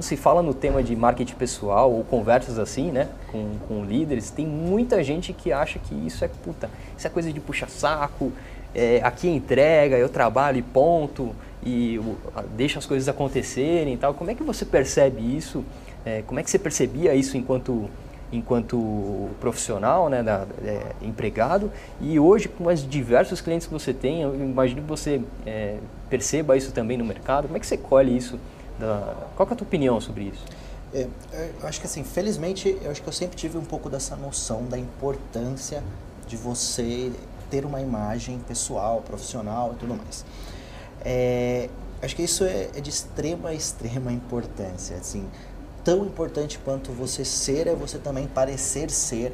quando se fala no tema de marketing pessoal ou conversas assim, né, com, com líderes, tem muita gente que acha que isso é puta, isso é coisa de puxa saco, é, aqui é entrega, eu trabalho e ponto, e deixa as coisas acontecerem e tal. Como é que você percebe isso? É, como é que você percebia isso enquanto enquanto profissional, né, da, é, empregado, e hoje com os diversos clientes que você tem, eu imagino que você é, perceba isso também no mercado. Como é que você colhe isso? Da... Qual é a tua opinião sobre isso? É, eu acho que assim, felizmente, eu acho que eu sempre tive um pouco dessa noção da importância de você ter uma imagem pessoal, profissional e tudo mais. É, acho que isso é, é, de extrema, extrema importância. Assim, tão importante quanto você ser é você também parecer ser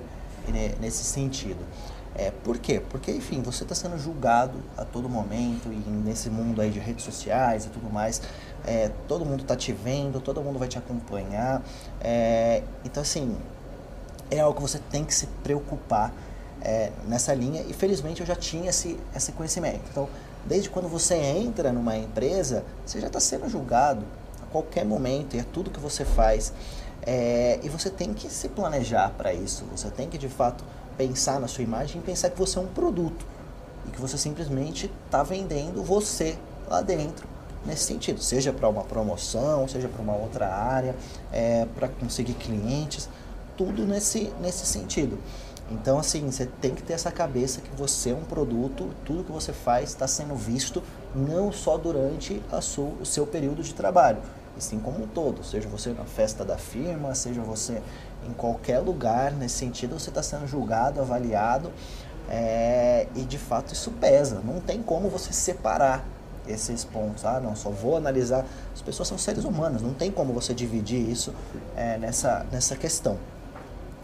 né, nesse sentido. É, por quê? Porque, enfim, você está sendo julgado a todo momento e nesse mundo aí de redes sociais e tudo mais, é, todo mundo está te vendo, todo mundo vai te acompanhar. É, então, assim, é algo que você tem que se preocupar é, nessa linha e felizmente eu já tinha esse, esse conhecimento. Então, desde quando você entra numa empresa, você já está sendo julgado a qualquer momento e é tudo que você faz. É, e você tem que se planejar para isso, você tem que de fato pensar na sua imagem e pensar que você é um produto. E que você simplesmente está vendendo você lá dentro nesse sentido, seja para uma promoção, seja para uma outra área, é, para conseguir clientes, tudo nesse, nesse sentido. Então, assim, você tem que ter essa cabeça que você é um produto, tudo que você faz está sendo visto não só durante sua, o seu período de trabalho, e sim como um todo. Seja você na festa da firma, seja você em qualquer lugar, nesse sentido, você está sendo julgado, avaliado, é, e de fato isso pesa. Não tem como você separar esses pontos. Ah, não, só vou analisar. As pessoas são seres humanos, não tem como você dividir isso é, nessa, nessa questão.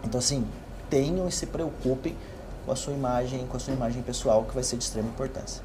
Então, assim, tenham e se preocupem com a sua imagem, com a sua imagem pessoal, que vai ser de extrema importância.